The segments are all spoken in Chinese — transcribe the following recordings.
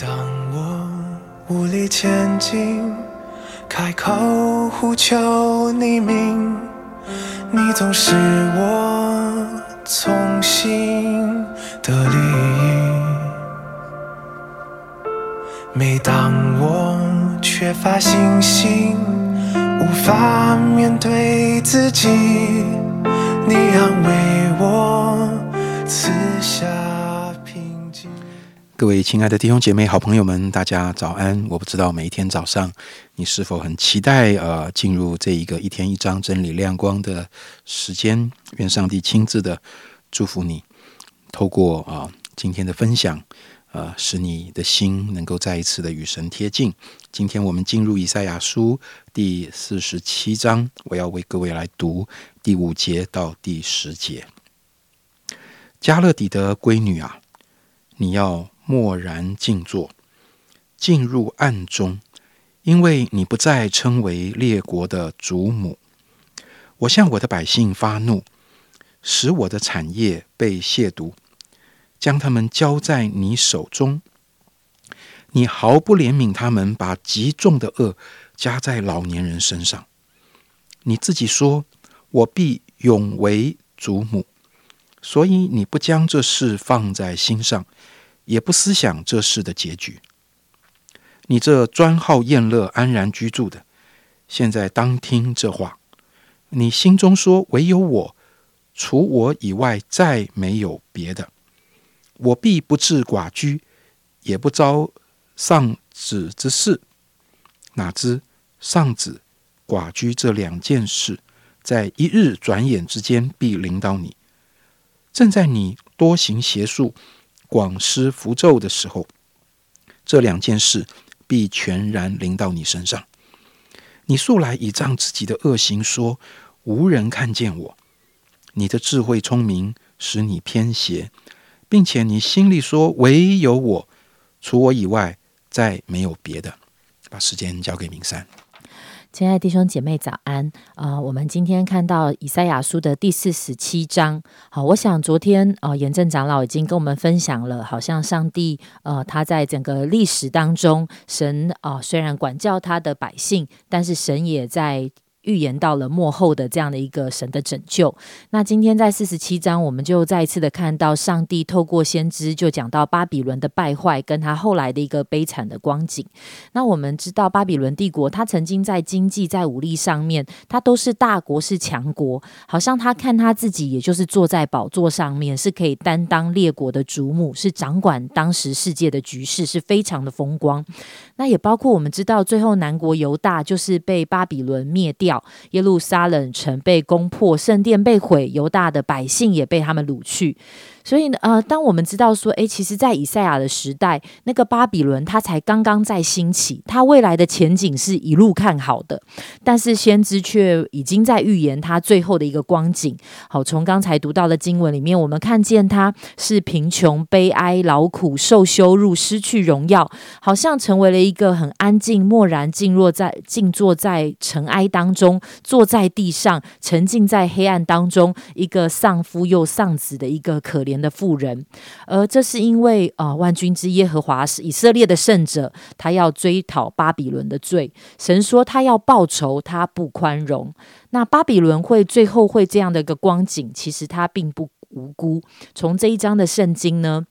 当我无力前进，开口呼求你名，你总是我从心的利益。每当我缺乏信心，无法面对自己，你安慰各位亲爱的弟兄姐妹、好朋友们，大家早安！我不知道每一天早上你是否很期待呃进入这一个一天一张真理亮光的时间？愿上帝亲自的祝福你，透过啊、今天的分享，呃，使你的心能够再一次的与神贴近。今天我们进入以赛亚书第四十七章，我要为各位来读第五节到第十节。加勒底的闺女啊，你要默然静坐，进入暗中，因为你不再称为列国的主母。我向我的百姓发怒，使我的产业被亵渎，将他们交在你手中。你毫不怜悯他们，把极重的恶加在老年人身上。你自己说：“我必永为主母。”所以你不将这事放在心上，也不思想这事的结局。你这专好宴乐、安然居住的，现在当听这话。你心中说：“唯有我，除我以外，再没有别的。我必不治寡居，也不招丧子之事。哪知丧子、寡居这两件事，在一日转眼之间必临到你。正在你多行邪术、广施符咒的时候，这两件事必全然临到你身上。你素来倚仗自己的恶行说无人看见我，你的智慧聪明使你偏邪，并且你心里说唯有我，除我以外再没有别的。把时间交给明山。亲爱的弟兄姐妹，早安！啊、我们今天看到以赛亚书的第四十七章。好，我想昨天呃，严正长老已经跟我们分享了，好像上帝呃，他在整个历史当中，神啊、虽然管教他的百姓，但是神也在。预言到了幕后的这样的一个神的拯救。那今天在四十七章，我们就再一次的看到上帝透过先知就讲到巴比伦的败坏，跟他后来的一个悲惨的光景。那我们知道巴比伦帝国，他曾经在经济、在武力上面，他都是大国，是强国。好像他看他自己，也就是坐在宝座上面，是可以担当列国的主母，是掌管当时世界的局势，是非常的风光。那也包括我们知道，最后南国犹大就是被巴比伦灭掉，耶路撒冷城被攻破，圣殿被毁，犹大的百姓也被他们掳去。所以呢，呃，当我们知道说，诶，其实，在以赛亚的时代，那个巴比伦它才刚刚在兴起，它未来的前景是一路看好的，但是先知却已经在预言它最后的一个光景。好，从刚才读到的经文里面，我们看见他是贫穷、悲哀、劳苦、受羞辱、失去荣耀，好像成为了一个很安静、默然静若在静坐在尘埃当中，坐在地上，沉浸在黑暗当中，一个丧夫又丧子的一个可怜的妇人。而这是因为啊、万军之耶和华是以色列的圣者，他要追讨巴比伦的罪。神说他要报仇，他不宽容。那巴比伦会最后会这样的一个光景，其实他并不无辜。从这一章的圣经呢，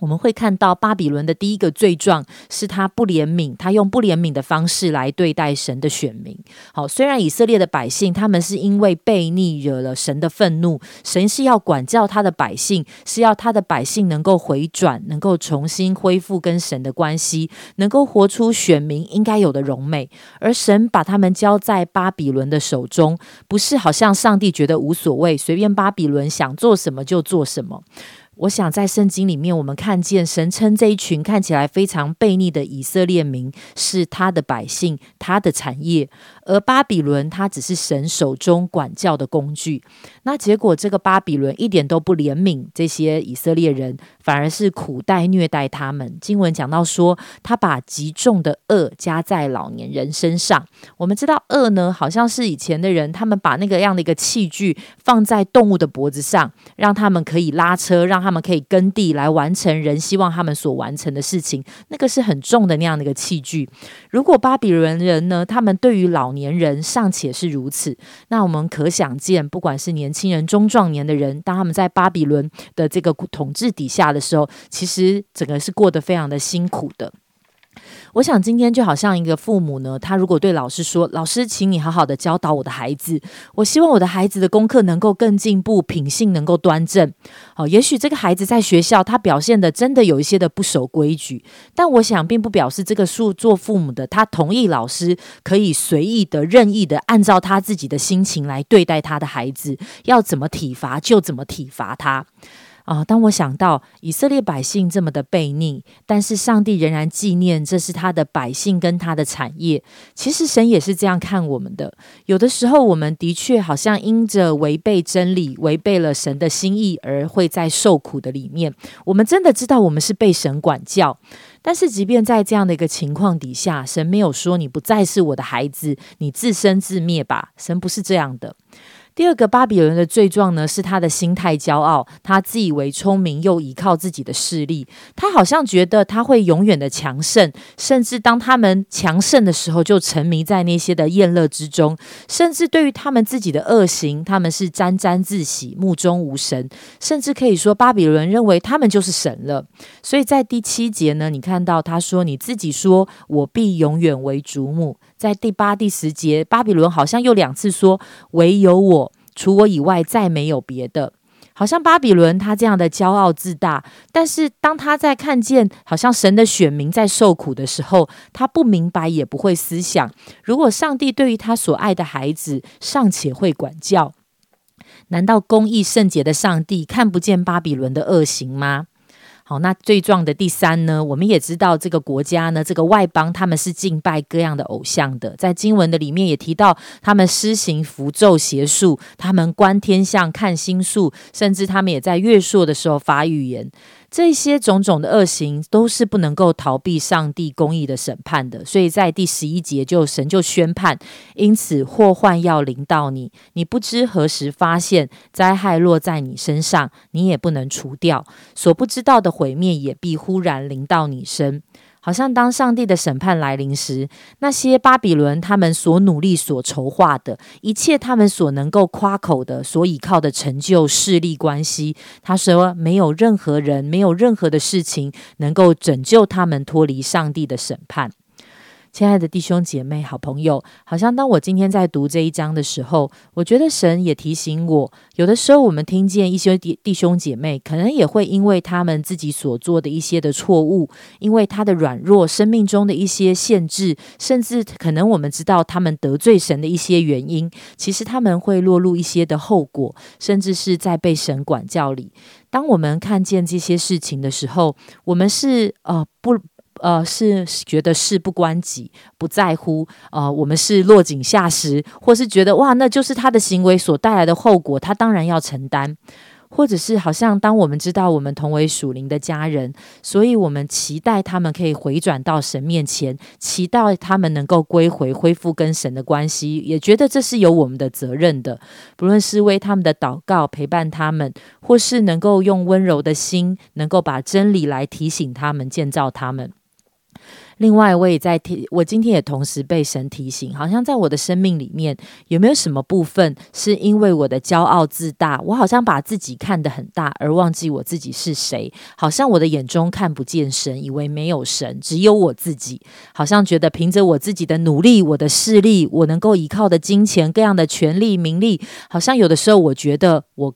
我们会看到巴比伦的第一个罪状是他不怜悯，他用不怜悯的方式来对待神的选民。好，虽然以色列的百姓他们是因为悖逆惹了神的愤怒，神是要管教他的百姓，是要他的百姓能够回转，能够重新恢复跟神的关系，能够活出选民应该有的荣美。而神把他们交在巴比伦的手中，不是好像上帝觉得无所谓，随便巴比伦想做什么就做什么。我想在圣经里面，我们看见神称这一群看起来非常悖逆的以色列民是他的百姓，他的产业，而巴比伦他只是神手中管教的工具。那结果这个巴比伦一点都不怜悯这些以色列人，反而是苦待虐待他们。经文讲到说，他把极重的恶加在老年人身上。我们知道恶呢，好像是以前的人，他们把那个样的一个器具放在动物的脖子上，让他们可以拉车，让他们可以耕地来完成人希望他们所完成的事情，那个是很重的那样的一个器具。如果巴比伦人呢，他们对于老年人尚且是如此，那我们可想见，不管是年轻人、中壮年的人，当他们在巴比伦的这个统治底下的时候，其实整个是过得非常的辛苦的。我想今天就好像一个父母呢，他如果对老师说：“老师，请你好好的教导我的孩子，我希望我的孩子的功课能够更进步，品性能够端正。”好，也许这个孩子在学校他表现的真的有一些的不守规矩，但我想并不表示这个数做父母的他同意老师可以随意的、任意的按照他自己的心情来对待他的孩子，要怎么体罚就怎么体罚他。啊！当我想到以色列百姓这么的悖逆，但是上帝仍然纪念这是他的百姓跟他的产业。其实神也是这样看我们的。有的时候，我们的确好像因着违背真理、违背了神的心意，而会在受苦的里面。我们真的知道我们是被神管教，但是即便在这样的一个情况底下，神没有说你不再是我的孩子，你自生自灭吧。神不是这样的。第二个巴比伦的罪状呢，是他的心态骄傲，他自以为聪明，又依靠自己的势力，他好像觉得他会永远的强盛，甚至当他们强盛的时候，就沉迷在那些的宴乐之中，甚至对于他们自己的恶行，他们是沾沾自喜，目中无神，甚至可以说巴比伦认为他们就是神了。所以在第七节呢，你看到他说：“你自己说我必永远为主母。”在第八、第十节，巴比伦好像又两次说：“唯有我，除我以外，再没有别的。”好像巴比伦他这样的骄傲自大，但是当他在看见好像神的选民在受苦的时候，他不明白也不会思想：如果上帝对于他所爱的孩子尚且会管教，难道公义圣洁的上帝看不见巴比伦的恶行吗？好，那罪状的第三呢？我们也知道这个国家呢，这个外邦他们是敬拜各样的偶像的，在经文的里面也提到，他们施行符咒邪术，他们观天象、看星宿，甚至他们也在月朔的时候发预言。这些种种的恶行都是不能够逃避上帝公义的审判的，所以在第十一节就神就宣判，因此祸患要临到你，你不知何时发现灾害落在你身上，你也不能除掉，所不知道的毁灭也必忽然临到你身。好像当上帝的审判来临时，那些巴比伦他们所努力、所筹划的一切，他们所能够夸口的、所依靠的成就、势力、关系，他说没有任何人、没有任何的事情能够拯救他们脱离上帝的审判。亲爱的弟兄姐妹、好朋友，好像当我今天在读这一章的时候，我觉得神也提醒我，有的时候我们听见一些弟弟兄姐妹，可能也会因为他们自己所做的一些的错误，因为他的软弱、生命中的一些限制，甚至可能我们知道他们得罪神的一些原因，其实他们会落入一些的后果，甚至是在被神管教里。当我们看见这些事情的时候，我们是呃不。呃，是觉得事不关己，不在乎。呃，我们是落井下石，或是觉得哇，那就是他的行为所带来的后果，他当然要承担。或者是好像当我们知道我们同为属灵的家人，所以我们期待他们可以回转到神面前，期待他们能够归回，恢复跟神的关系，也觉得这是有我们的责任的。不论是为他们的祷告陪伴他们，或是能够用温柔的心，能够把真理来提醒他们，建造他们。另外，我也在提，我今天也同时被神提醒，好像在我的生命里面，有没有什么部分是因为我的骄傲自大，我好像把自己看得很大，而忘记我自己是谁？好像我的眼中看不见神，以为没有神，只有我自己。好像觉得凭着我自己的努力、我的势力，我能够依靠的金钱、各样的权利、名利，好像有的时候我觉得，我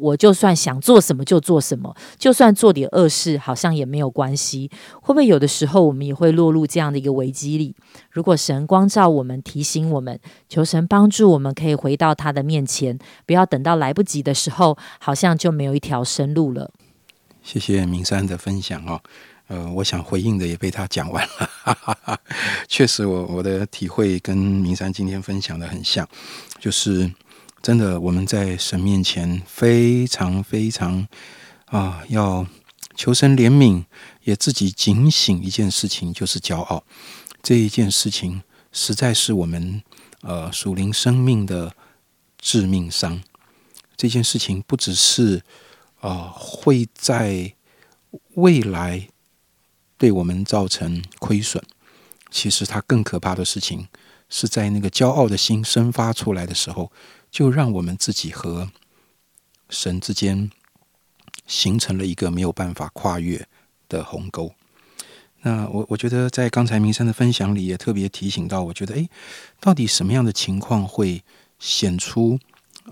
我就算想做什么就做什么，就算做点恶事，好像也没有关系。会不会有的时候我们也会？落入这样的一个危机里，如果神光照我们，提醒我们，求神帮助我们，可以回到他的面前，不要等到来不及的时候，好像就没有一条生路了。谢谢明山的分享哦，呃，我想回应的也被他讲完了。确实，我我的体会跟明山今天分享的很像，就是真的我们在神面前非常非常啊，要求神怜悯。也自己警醒一件事情，就是骄傲。这一件事情实在是我们呃属灵生命的致命伤。这件事情不只是呃，会在未来对我们造成亏损。其实，它更可怕的事情是在那个骄傲的心生发出来的时候，就让我们自己和神之间形成了一个没有办法跨越的鸿沟。那我我觉得，在刚才明生的分享里，也特别提醒到，我觉得，诶，到底什么样的情况会显出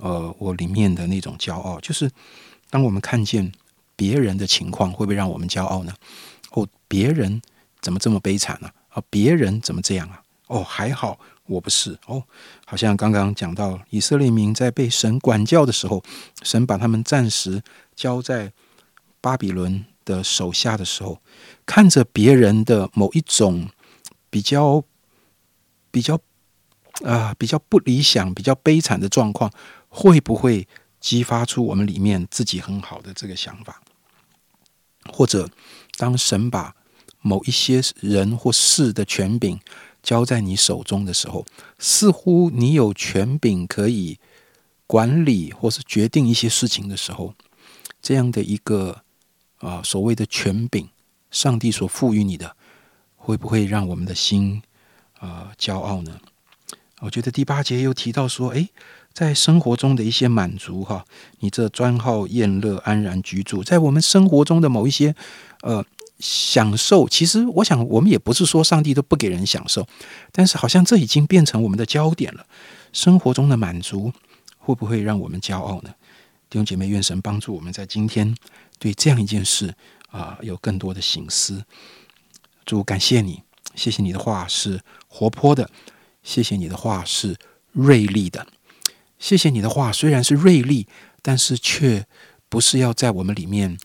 呃我里面的那种骄傲？就是当我们看见别人的情况，会不会让我们骄傲呢？哦，别人怎么这么悲惨呢？啊，别人怎么这样啊？哦，还好我不是哦。好像刚刚讲到以色列民在被神管教的时候，神把他们暂时交在巴比伦的手下的时候，看着别人的某一种比较比较啊比较不理想、比较悲惨的状况，会不会激发出我们里面自己很好的这个想法？或者当神把某一些人或事的权柄交在你手中的时候，似乎你有权柄可以管理或是决定一些事情的时候，这样的一个啊所谓的权柄，上帝所赋予你的，会不会让我们的心啊骄傲呢？我觉得第八节又提到说，诶，在生活中的一些满足哈，你这专好宴乐、安然居住，在我们生活中的某一些呃。享受，其实我想，我们也不是说上帝都不给人享受，但是好像这已经变成我们的焦点了。生活中的满足会不会让我们骄傲呢？弟兄姐妹，愿神帮助我们在今天对这样一件事啊有更多的醒思。主感谢你，谢谢你的话是活泼的，谢谢你的话是锐利的，谢谢你的话虽然是锐利，但是却不是要在我们里面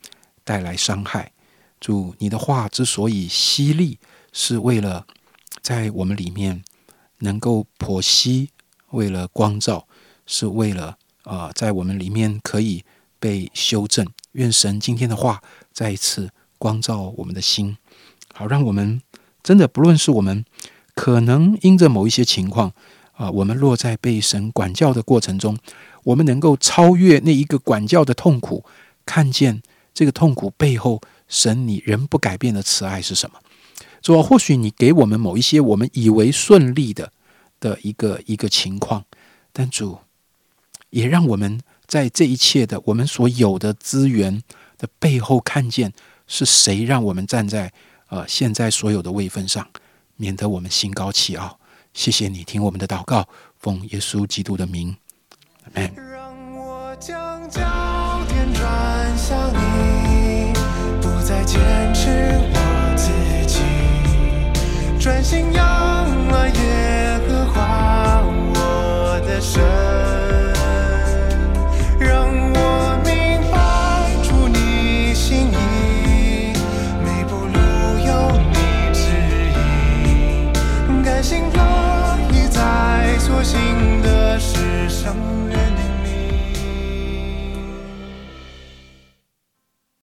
带来伤害。主，你的话之所以犀利，是为了在我们里面能够剖析，为了光照，是为了啊，在我们里面可以被修正。愿神今天的话再一次光照我们的心，好让我们真的不论是我们可能因着某一些情况啊，我们落在被神管教的过程中，我们能够超越那一个管教的痛苦，看见这个痛苦背后。神，你仍不改变的慈爱是什么？主，或许你给我们某一些我们以为顺利的的一个一个情况，但主也让我们在这一切的我们所有的资源的背后，看见是谁让我们站在呃现在所有的位分上，免得我们心高气傲。谢谢你听我们的祷告，奉耶稣基督的名，阿门。让我将焦点转向你，不再坚持我自己，心要。